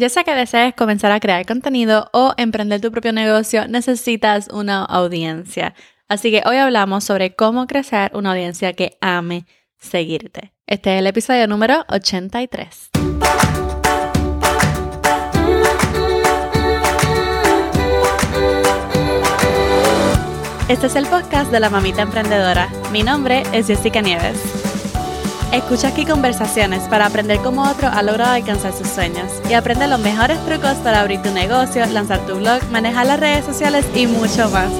Ya sea que desees comenzar a crear contenido o emprender tu propio negocio, necesitas una audiencia. Así que hoy hablamos sobre cómo crecer una audiencia que ame seguirte. Este es el episodio número 83. Este es el podcast de la mamita emprendedora. Mi nombre es Jessica Nieves. Escucha aquí conversaciones para aprender cómo otro ha logrado alcanzar sus sueños y aprende los mejores trucos para abrir tu negocio, lanzar tu blog, manejar las redes sociales y mucho más.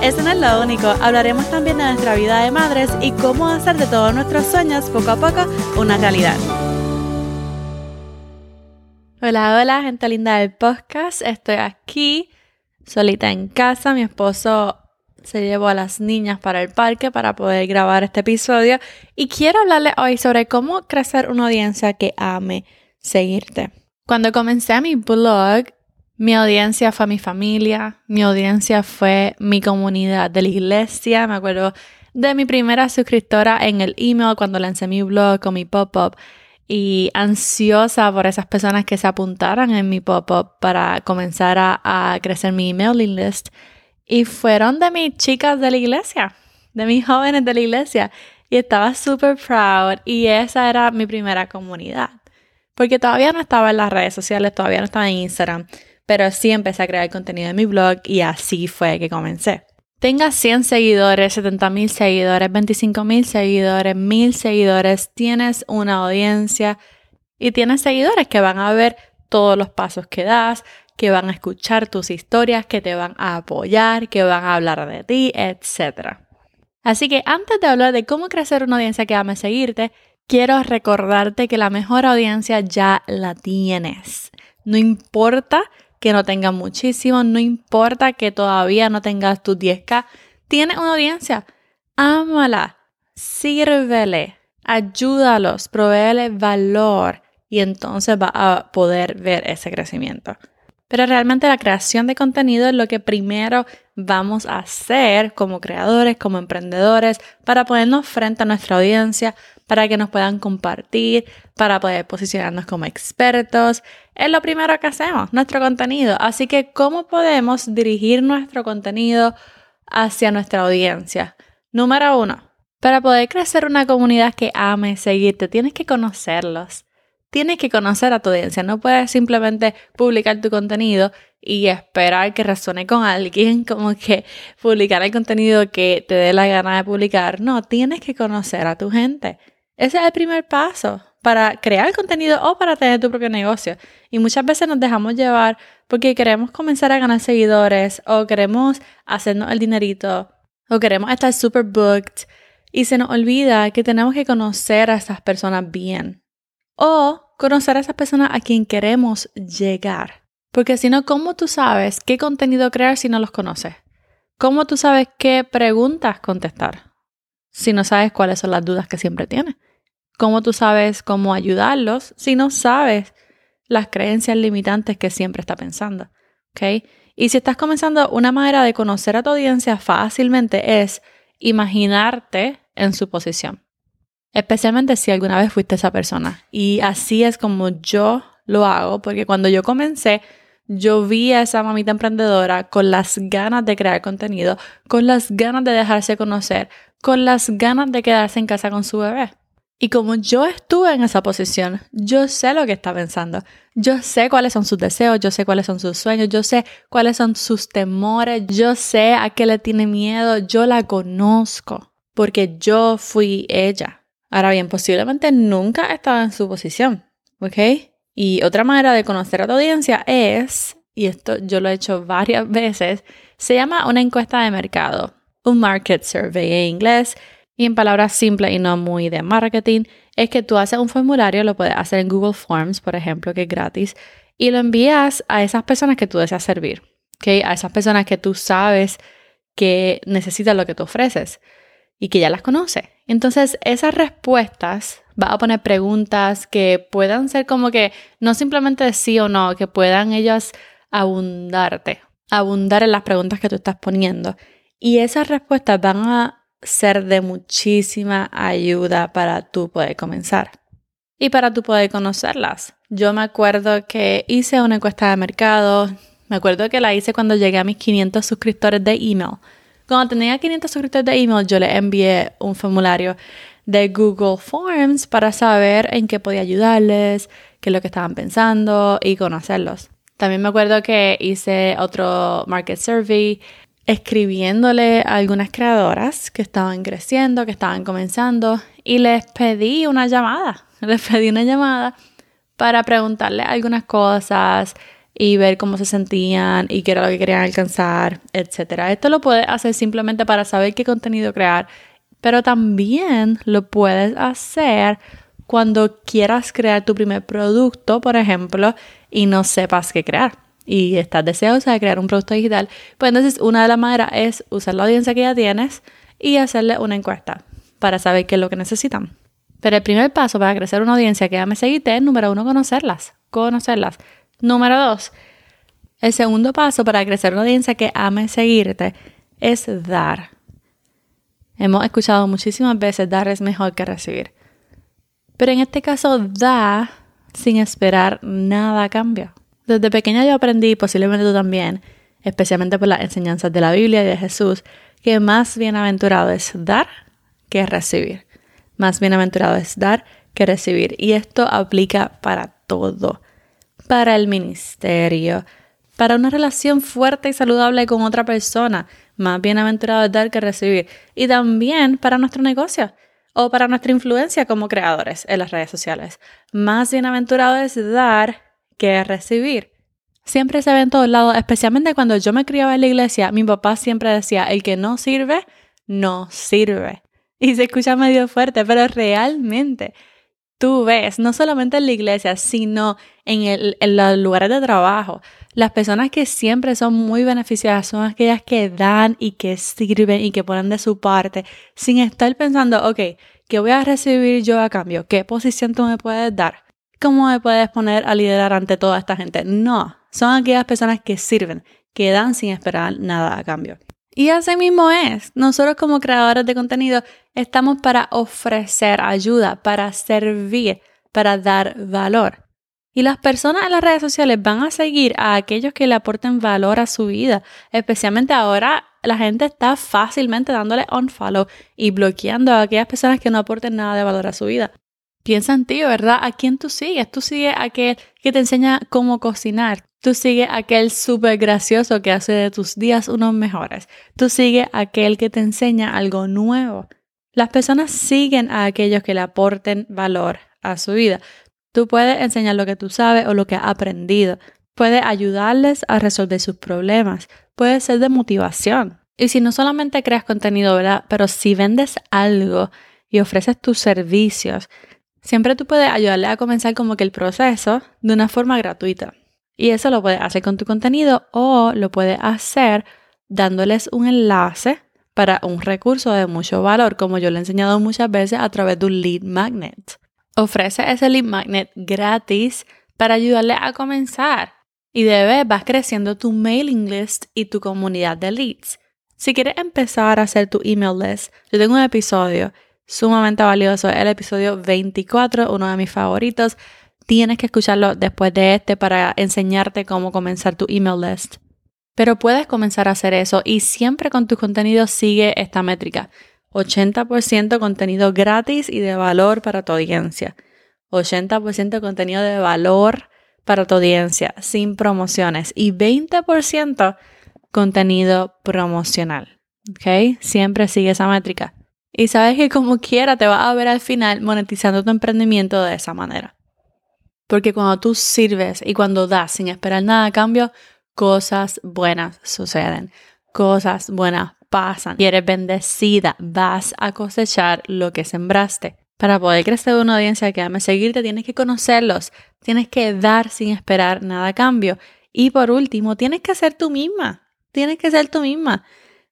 Eso no es lo único, hablaremos también de nuestra vida de madres y cómo hacer de todos nuestros sueños poco a poco una realidad. Hola, hola, gente linda del podcast. Estoy aquí solita en casa. Mi esposo se llevó a las niñas para el parque para poder grabar este episodio y quiero hablarles hoy sobre cómo crecer una audiencia que ame seguirte. Cuando comencé mi blog, mi audiencia fue mi familia, mi audiencia fue mi comunidad de la iglesia, me acuerdo de mi primera suscriptora en el email cuando lancé mi blog con mi pop-up y ansiosa por esas personas que se apuntaran en mi pop-up para comenzar a, a crecer mi emailing list. Y fueron de mis chicas de la iglesia, de mis jóvenes de la iglesia. Y estaba súper proud y esa era mi primera comunidad. Porque todavía no estaba en las redes sociales, todavía no estaba en Instagram, pero sí empecé a crear contenido en mi blog y así fue que comencé. Tenga 100 seguidores, 70 mil seguidores, 25 mil seguidores, mil seguidores, tienes una audiencia y tienes seguidores que van a ver todos los pasos que das, que van a escuchar tus historias, que te van a apoyar, que van a hablar de ti, etc. Así que antes de hablar de cómo crecer una audiencia que ame seguirte, quiero recordarte que la mejor audiencia ya la tienes. No importa que no tengas muchísimo, no importa que todavía no tengas tus 10k, tienes una audiencia. Ámala, sírvele, ayúdalos, proveele valor y entonces va a poder ver ese crecimiento. Pero realmente la creación de contenido es lo que primero vamos a hacer como creadores, como emprendedores, para ponernos frente a nuestra audiencia, para que nos puedan compartir, para poder posicionarnos como expertos. Es lo primero que hacemos, nuestro contenido. Así que, ¿cómo podemos dirigir nuestro contenido hacia nuestra audiencia? Número uno, para poder crecer una comunidad que ame seguirte, tienes que conocerlos tienes que conocer a tu audiencia. No puedes simplemente publicar tu contenido y esperar que resuene con alguien, como que publicar el contenido que te dé la gana de publicar. No, tienes que conocer a tu gente. Ese es el primer paso para crear contenido o para tener tu propio negocio. Y muchas veces nos dejamos llevar porque queremos comenzar a ganar seguidores o queremos hacernos el dinerito o queremos estar super booked y se nos olvida que tenemos que conocer a esas personas bien. O conocer a esas personas a quien queremos llegar. Porque si no, ¿cómo tú sabes qué contenido crear si no los conoces? ¿Cómo tú sabes qué preguntas contestar si no sabes cuáles son las dudas que siempre tienes? ¿Cómo tú sabes cómo ayudarlos si no sabes las creencias limitantes que siempre está pensando? ¿Okay? Y si estás comenzando, una manera de conocer a tu audiencia fácilmente es imaginarte en su posición especialmente si alguna vez fuiste esa persona. Y así es como yo lo hago, porque cuando yo comencé, yo vi a esa mamita emprendedora con las ganas de crear contenido, con las ganas de dejarse conocer, con las ganas de quedarse en casa con su bebé. Y como yo estuve en esa posición, yo sé lo que está pensando. Yo sé cuáles son sus deseos, yo sé cuáles son sus sueños, yo sé cuáles son sus temores, yo sé a qué le tiene miedo, yo la conozco, porque yo fui ella. Ahora bien, posiblemente nunca estaba en su posición, ¿ok? Y otra manera de conocer a tu audiencia es, y esto yo lo he hecho varias veces, se llama una encuesta de mercado, un market survey en inglés, y en palabras simples y no muy de marketing, es que tú haces un formulario, lo puedes hacer en Google Forms, por ejemplo, que es gratis, y lo envías a esas personas que tú deseas servir, ¿ok? A esas personas que tú sabes que necesitan lo que tú ofreces y que ya las conoce. Entonces, esas respuestas va a poner preguntas que puedan ser como que no simplemente sí o no, que puedan ellas abundarte, abundar en las preguntas que tú estás poniendo. Y esas respuestas van a ser de muchísima ayuda para tú poder comenzar. y para tú poder conocerlas. Yo me acuerdo que hice una encuesta de mercado, me acuerdo que la hice cuando llegué a mis 500 suscriptores de email. Cuando tenía 500 suscriptores de email, yo le envié un formulario de Google Forms para saber en qué podía ayudarles, qué es lo que estaban pensando y conocerlos. También me acuerdo que hice otro market survey escribiéndole a algunas creadoras que estaban creciendo, que estaban comenzando y les pedí una llamada. Les pedí una llamada para preguntarle algunas cosas y ver cómo se sentían y qué era lo que querían alcanzar, etc. Esto lo puedes hacer simplemente para saber qué contenido crear, pero también lo puedes hacer cuando quieras crear tu primer producto, por ejemplo, y no sepas qué crear y estás deseosa de crear un producto digital, pues entonces una de las maneras es usar la audiencia que ya tienes y hacerle una encuesta para saber qué es lo que necesitan. Pero el primer paso para crecer una audiencia que ame seguirte es, número uno, conocerlas. Conocerlas. Número dos, el segundo paso para crecer una audiencia que ame seguirte es dar. Hemos escuchado muchísimas veces dar es mejor que recibir. Pero en este caso, da sin esperar nada a cambio. Desde pequeña yo aprendí, posiblemente tú también, especialmente por las enseñanzas de la Biblia y de Jesús, que más bienaventurado es dar que recibir. Más bienaventurado es dar que recibir. Y esto aplica para todo. Para el ministerio, para una relación fuerte y saludable con otra persona. Más bienaventurado es dar que recibir. Y también para nuestro negocio o para nuestra influencia como creadores en las redes sociales. Más bienaventurado es dar que recibir. Siempre se ve en todos lados, especialmente cuando yo me criaba en la iglesia, mi papá siempre decía, el que no sirve, no sirve. Y se escucha medio fuerte, pero realmente tú ves, no solamente en la iglesia, sino en, el, en los lugares de trabajo, las personas que siempre son muy beneficiadas son aquellas que dan y que sirven y que ponen de su parte sin estar pensando, ok, ¿qué voy a recibir yo a cambio? ¿Qué posición tú me puedes dar? ¿Cómo me puedes poner a liderar ante toda esta gente? No, son aquellas personas que sirven, que dan sin esperar nada a cambio. Y así mismo es. Nosotros como creadores de contenido estamos para ofrecer ayuda, para servir, para dar valor. Y las personas en las redes sociales van a seguir a aquellos que le aporten valor a su vida. Especialmente ahora la gente está fácilmente dándole unfollow y bloqueando a aquellas personas que no aporten nada de valor a su vida. Piensa en ti, ¿verdad? ¿A quién tú sigues? Tú sigues a aquel que te enseña cómo cocinar. Tú sigues a aquel súper gracioso que hace de tus días unos mejores. Tú sigues a aquel que te enseña algo nuevo. Las personas siguen a aquellos que le aporten valor a su vida. Tú puedes enseñar lo que tú sabes o lo que has aprendido. Puedes ayudarles a resolver sus problemas. Puede ser de motivación. Y si no solamente creas contenido, ¿verdad? Pero si vendes algo y ofreces tus servicios, Siempre tú puedes ayudarle a comenzar como que el proceso de una forma gratuita. Y eso lo puedes hacer con tu contenido o lo puedes hacer dándoles un enlace para un recurso de mucho valor, como yo le he enseñado muchas veces a través de un lead magnet. Ofrece ese lead magnet gratis para ayudarle a comenzar. Y de vez vas creciendo tu mailing list y tu comunidad de leads. Si quieres empezar a hacer tu email list, yo tengo un episodio sumamente valioso. El episodio 24, uno de mis favoritos. Tienes que escucharlo después de este para enseñarte cómo comenzar tu email list. Pero puedes comenzar a hacer eso y siempre con tu contenido sigue esta métrica. 80% contenido gratis y de valor para tu audiencia. 80% contenido de valor para tu audiencia sin promociones y 20% contenido promocional. ¿Ok? Siempre sigue esa métrica. Y sabes que como quiera te vas a ver al final monetizando tu emprendimiento de esa manera. Porque cuando tú sirves y cuando das sin esperar nada a cambio, cosas buenas suceden. Cosas buenas pasan. Y eres bendecida. Vas a cosechar lo que sembraste. Para poder crecer una audiencia que ame seguirte, tienes que conocerlos. Tienes que dar sin esperar nada a cambio. Y por último, tienes que ser tú misma. Tienes que ser tú misma.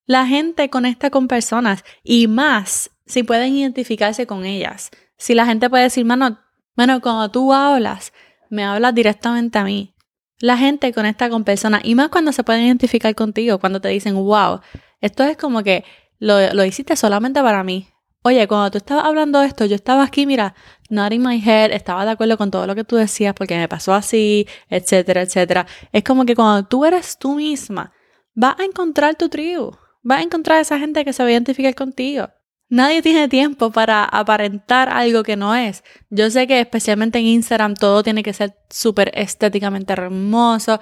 La gente conecta con personas y más si pueden identificarse con ellas. Si la gente puede decir, mano, bueno, cuando tú hablas, me hablas directamente a mí. La gente conecta con personas y más cuando se pueden identificar contigo, cuando te dicen, wow, esto es como que lo, lo hiciste solamente para mí. Oye, cuando tú estabas hablando de esto, yo estaba aquí, mira, nodding my head, estaba de acuerdo con todo lo que tú decías porque me pasó así, etcétera, etcétera. Es como que cuando tú eres tú misma, vas a encontrar tu tribu, vas a encontrar esa gente que se va a identificar contigo. Nadie tiene tiempo para aparentar algo que no es. Yo sé que especialmente en Instagram todo tiene que ser súper estéticamente hermoso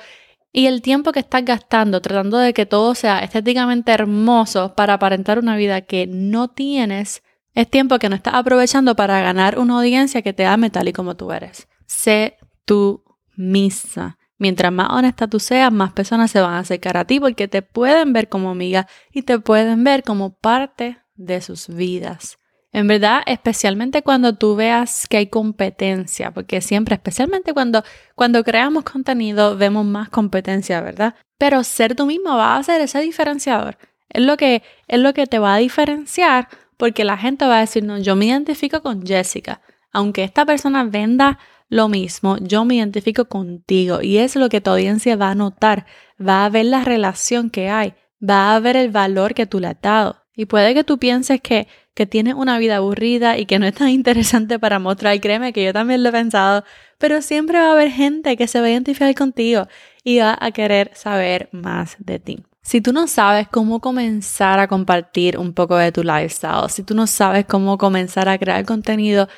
y el tiempo que estás gastando tratando de que todo sea estéticamente hermoso para aparentar una vida que no tienes, es tiempo que no estás aprovechando para ganar una audiencia que te ame tal y como tú eres. Sé tú misma. Mientras más honesta tú seas, más personas se van a acercar a ti porque te pueden ver como amiga y te pueden ver como parte de sus vidas. En verdad, especialmente cuando tú veas que hay competencia, porque siempre, especialmente cuando, cuando creamos contenido, vemos más competencia, ¿verdad? Pero ser tú mismo va a ser ese diferenciador. Es lo que, es lo que te va a diferenciar porque la gente va a decir, no, yo me identifico con Jessica. Aunque esta persona venda lo mismo, yo me identifico contigo y es lo que tu audiencia va a notar, va a ver la relación que hay, va a ver el valor que tú le has dado. Y puede que tú pienses que, que tienes una vida aburrida y que no es tan interesante para mostrar, créeme que yo también lo he pensado, pero siempre va a haber gente que se va a identificar contigo y va a querer saber más de ti. Si tú no sabes cómo comenzar a compartir un poco de tu lifestyle, si tú no sabes cómo comenzar a crear contenido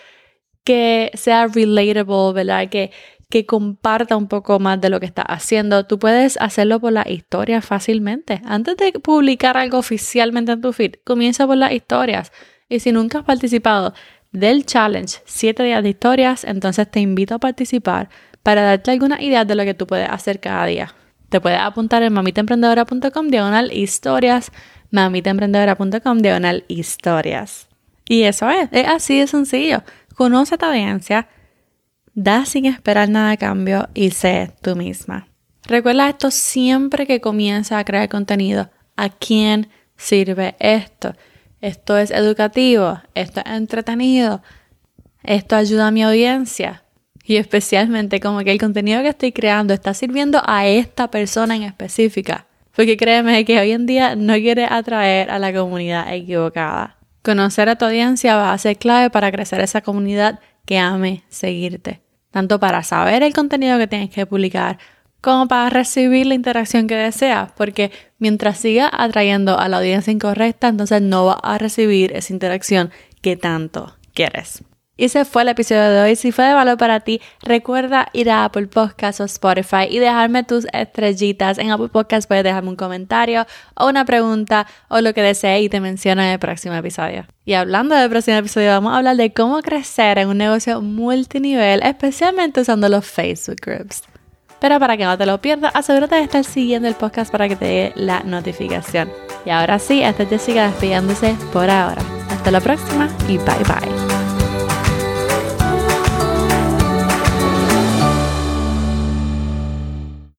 que sea relatable, ¿verdad? Que, que comparta un poco más de lo que estás haciendo, tú puedes hacerlo por la historia fácilmente. Antes de publicar algo oficialmente en tu feed, comienza por las historias. Y si nunca has participado del challenge 7 días de historias, entonces te invito a participar para darte algunas ideas de lo que tú puedes hacer cada día. Te puedes apuntar en mamitaemprendedora.com diagonal historias, mamitaemprendedora.com diagonal historias. Y eso es, es así de sencillo. Conoce a tu audiencia, da sin esperar nada a cambio y sé tú misma. Recuerda esto siempre que comienza a crear contenido. ¿A quién sirve esto? Esto es educativo, esto es entretenido, esto ayuda a mi audiencia. Y especialmente como que el contenido que estoy creando está sirviendo a esta persona en específica. Porque créeme que hoy en día no quiere atraer a la comunidad equivocada. Conocer a tu audiencia va a ser clave para crecer esa comunidad que ame seguirte. Tanto para saber el contenido que tienes que publicar, como para recibir la interacción que deseas, porque mientras sigas atrayendo a la audiencia incorrecta, entonces no vas a recibir esa interacción que tanto quieres. Ese fue el episodio de hoy. Si fue de valor para ti, recuerda ir a Apple Podcasts o Spotify y dejarme tus estrellitas. En Apple Podcasts puedes dejarme un comentario o una pregunta o lo que desees y te menciono en el próximo episodio. Y hablando del próximo episodio, vamos a hablar de cómo crecer en un negocio multinivel, especialmente usando los Facebook Groups. Pero para que no te lo pierdas, asegúrate de estar siguiendo el podcast para que te dé la notificación. Y ahora sí, esta es Jessica despidiéndose por ahora. Hasta la próxima y bye bye.